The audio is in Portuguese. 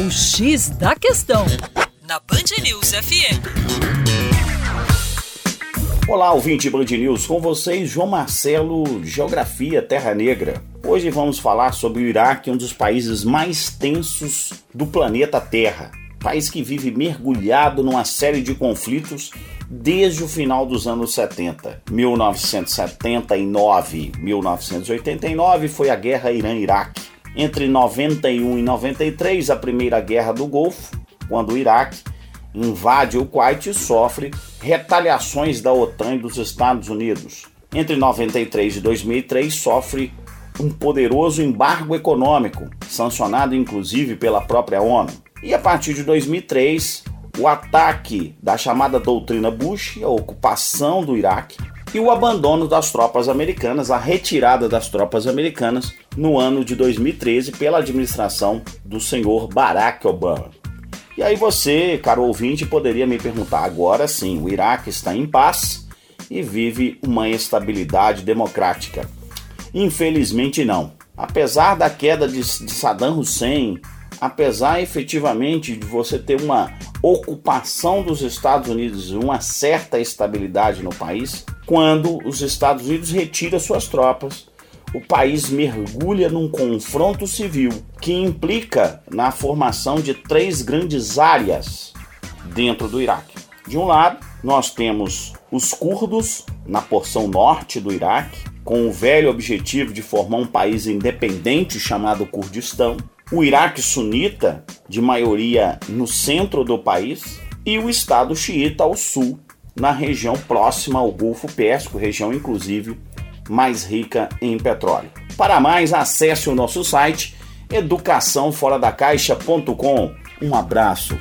O X da Questão, na Band News FM. Olá, ouvinte Band News, com vocês, João Marcelo, Geografia Terra Negra. Hoje vamos falar sobre o Iraque, um dos países mais tensos do planeta Terra. País que vive mergulhado numa série de conflitos desde o final dos anos 70. 1979, 1989 foi a Guerra Irã-Iraque. Entre 91 e 93, a Primeira Guerra do Golfo, quando o Iraque invade o Kuwait e sofre retaliações da OTAN e dos Estados Unidos. Entre 93 e 2003, sofre um poderoso embargo econômico, sancionado inclusive pela própria ONU. E a partir de 2003, o ataque da chamada doutrina Bush, a ocupação do Iraque e o abandono das tropas americanas, a retirada das tropas americanas no ano de 2013 pela administração do senhor Barack Obama. E aí você, caro ouvinte, poderia me perguntar: agora sim, o Iraque está em paz e vive uma estabilidade democrática. Infelizmente não. Apesar da queda de, Saddam Hussein, apesar efetivamente de você ter uma ocupação dos Estados Unidos e uma certa estabilidade no país, quando os Estados Unidos retira suas tropas, o país mergulha num confronto civil que implica na formação de três grandes áreas dentro do Iraque. De um lado, nós temos os curdos na porção norte do Iraque, com o velho objetivo de formar um país independente chamado Kurdistão, o Iraque sunita, de maioria no centro do país, e o Estado xiita ao sul, na região próxima ao Golfo Pérsico, região inclusive mais rica em petróleo. Para mais, acesse o nosso site educaçãoforadacaixa.com. Um abraço